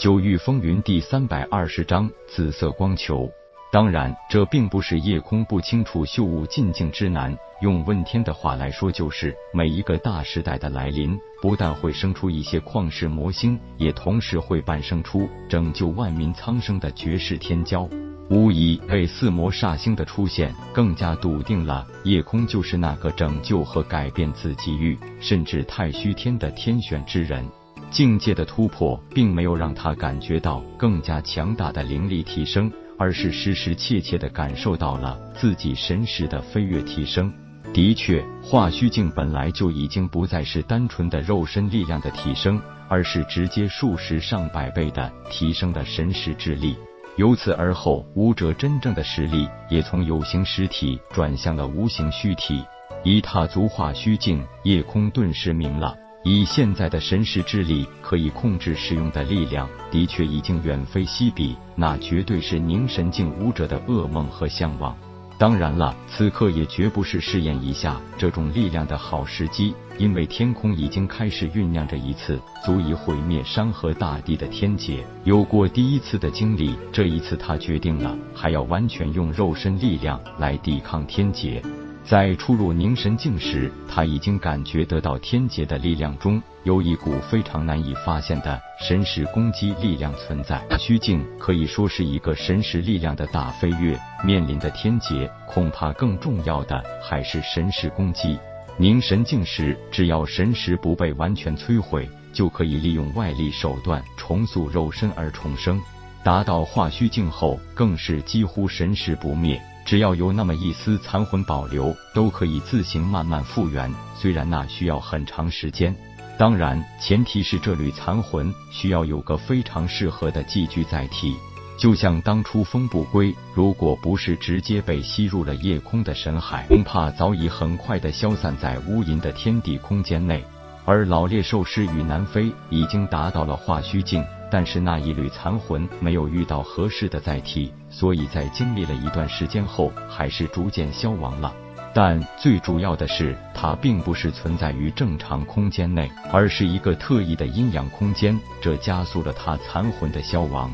九域风云第三百二十章紫色光球。当然，这并不是夜空不清楚秀悟进境之难。用问天的话来说，就是每一个大时代的来临，不但会生出一些旷世魔星，也同时会诞生出拯救万民苍生的绝世天骄。无疑，被四魔煞星的出现，更加笃定了夜空就是那个拯救和改变紫极域，甚至太虚天的天选之人。境界的突破，并没有让他感觉到更加强大的灵力提升，而是实实切切的感受到了自己神识的飞跃提升。的确，化虚境本来就已经不再是单纯的肉身力量的提升，而是直接数十上百倍的提升的神识之力。由此而后，武者真正的实力也从有形实体转向了无形虚体。一踏足化虚境，夜空顿时明了。以现在的神识之力，可以控制使用的力量，的确已经远非昔比，那绝对是凝神境武者的噩梦和向往。当然了，此刻也绝不是试验一下这种力量的好时机，因为天空已经开始酝酿着一次足以毁灭山河大地的天劫。有过第一次的经历，这一次他决定了，还要完全用肉身力量来抵抗天劫。在初入凝神境时，他已经感觉得到天劫的力量中有一股非常难以发现的神识攻击力量存在。虚境可以说是一个神识力量的大飞跃，面临的天劫恐怕更重要的还是神识攻击。凝神境时，只要神识不被完全摧毁，就可以利用外力手段重塑肉身而重生。达到化虚境后，更是几乎神识不灭。只要有那么一丝残魂保留，都可以自行慢慢复原。虽然那需要很长时间，当然前提是这缕残魂需要有个非常适合的寄居载体。就像当初风不归，如果不是直接被吸入了夜空的神海，恐怕早已很快的消散在无垠的天地空间内。而老猎兽师与南飞已经达到了化虚境。但是那一缕残魂没有遇到合适的载体，所以在经历了一段时间后，还是逐渐消亡了。但最主要的是，它并不是存在于正常空间内，而是一个特异的阴阳空间，这加速了它残魂的消亡。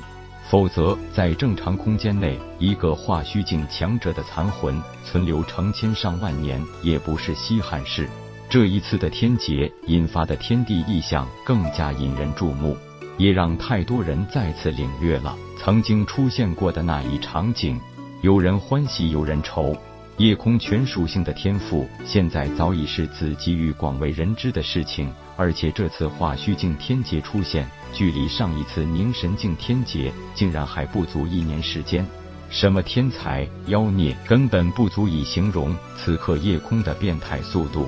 否则，在正常空间内，一个化虚境强者的残魂存留成千上万年，也不是稀罕事。这一次的天劫引发的天地异象，更加引人注目。也让太多人再次领略了曾经出现过的那一场景，有人欢喜，有人愁。夜空全属性的天赋，现在早已是子极域广为人知的事情。而且这次化虚境天劫出现，距离上一次凝神境天劫竟然还不足一年时间。什么天才妖孽，根本不足以形容此刻夜空的变态速度。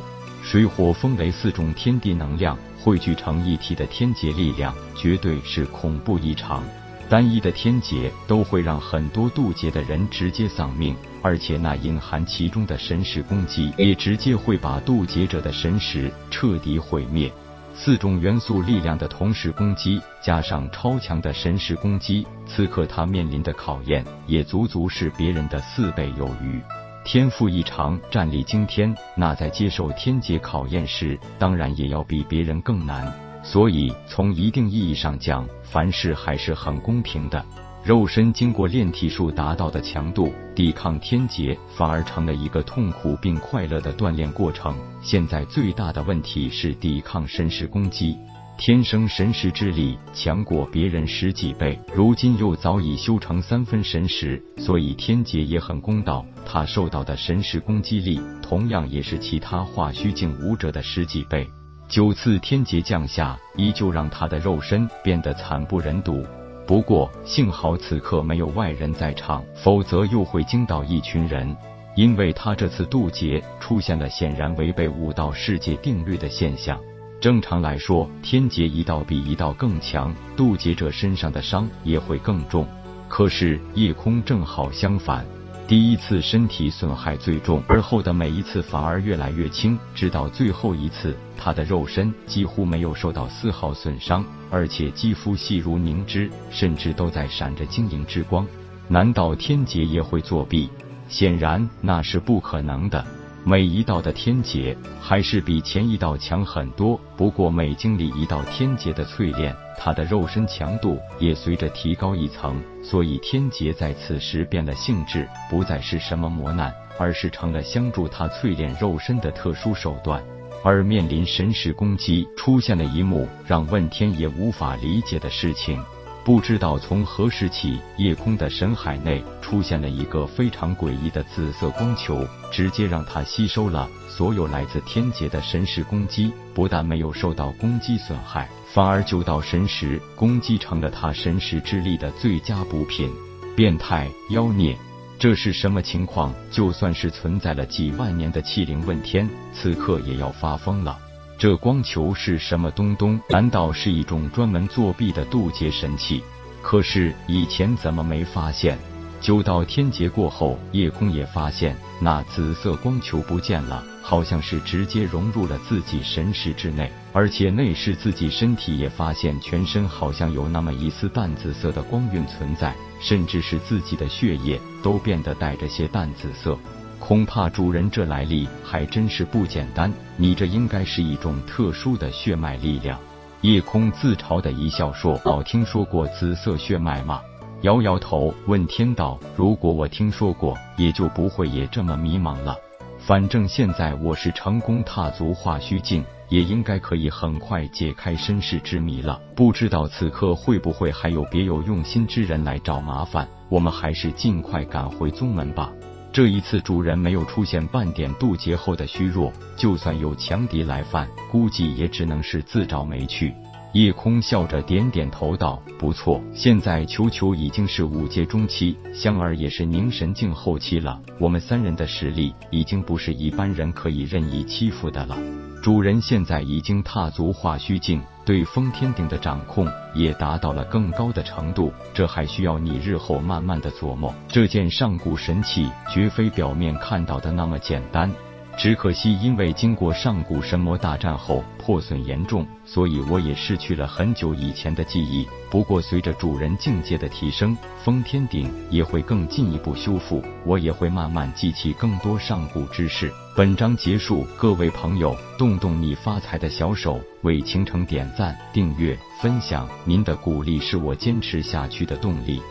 水火风雷四种天地能量。汇聚成一体的天劫力量，绝对是恐怖异常。单一的天劫都会让很多渡劫的人直接丧命，而且那隐含其中的神识攻击，也直接会把渡劫者的神识彻底毁灭。四种元素力量的同时攻击，加上超强的神识攻击，此刻他面临的考验，也足足是别人的四倍有余。天赋异常，战力惊天，那在接受天劫考验时，当然也要比别人更难。所以，从一定意义上讲，凡事还是很公平的。肉身经过炼体术达到的强度，抵抗天劫反而成了一个痛苦并快乐的锻炼过程。现在最大的问题是抵抗神识攻击。天生神识之力强过别人十几倍，如今又早已修成三分神识，所以天劫也很公道。他受到的神识攻击力，同样也是其他化虚境武者的十几倍。九次天劫降下，依旧让他的肉身变得惨不忍睹。不过幸好此刻没有外人在场，否则又会惊到一群人。因为他这次渡劫出现了显然违背武道世界定律的现象。正常来说，天劫一道比一道更强，渡劫者身上的伤也会更重。可是夜空正好相反，第一次身体损害最重，而后的每一次反而越来越轻，直到最后一次，他的肉身几乎没有受到丝毫损伤，而且肌肤细如凝脂，甚至都在闪着晶莹之光。难道天劫也会作弊？显然那是不可能的。每一道的天劫还是比前一道强很多，不过每经历一道天劫的淬炼，他的肉身强度也随着提高一层，所以天劫在此时变了性质，不再是什么磨难，而是成了相助他淬炼肉身的特殊手段。而面临神识攻击，出现了一幕让问天也无法理解的事情。不知道从何时起，夜空的神海内出现了一个非常诡异的紫色光球，直接让他吸收了所有来自天劫的神识攻击，不但没有受到攻击损害，反而九道神识攻击成了他神识之力的最佳补品。变态妖孽，这是什么情况？就算是存在了几万年的气灵问天，此刻也要发疯了。这光球是什么东东？难道是一种专门作弊的渡劫神器？可是以前怎么没发现？九道天劫过后，夜空也发现那紫色光球不见了，好像是直接融入了自己神识之内，而且内视自己身体也发现全身好像有那么一丝淡紫色的光晕存在，甚至是自己的血液都变得带着些淡紫色。恐怕主人这来历还真是不简单，你这应该是一种特殊的血脉力量。夜空自嘲的一笑说：“老听说过紫色血脉吗？”摇摇头，问天道：“如果我听说过，也就不会也这么迷茫了。反正现在我是成功踏足化虚境，也应该可以很快解开身世之谜了。不知道此刻会不会还有别有用心之人来找麻烦？我们还是尽快赶回宗门吧。”这一次主人没有出现半点渡劫后的虚弱，就算有强敌来犯，估计也只能是自找没趣。夜空笑着点点头道：“不错，现在球球已经是五阶中期，香儿也是凝神境后期了。我们三人的实力已经不是一般人可以任意欺负的了。主人现在已经踏足化虚境，对封天鼎的掌控也达到了更高的程度，这还需要你日后慢慢的琢磨。这件上古神器绝非表面看到的那么简单。”只可惜，因为经过上古神魔大战后破损严重，所以我也失去了很久以前的记忆。不过，随着主人境界的提升，封天鼎也会更进一步修复，我也会慢慢记起更多上古之事。本章结束，各位朋友，动动你发财的小手，为倾城点赞、订阅、分享，您的鼓励是我坚持下去的动力。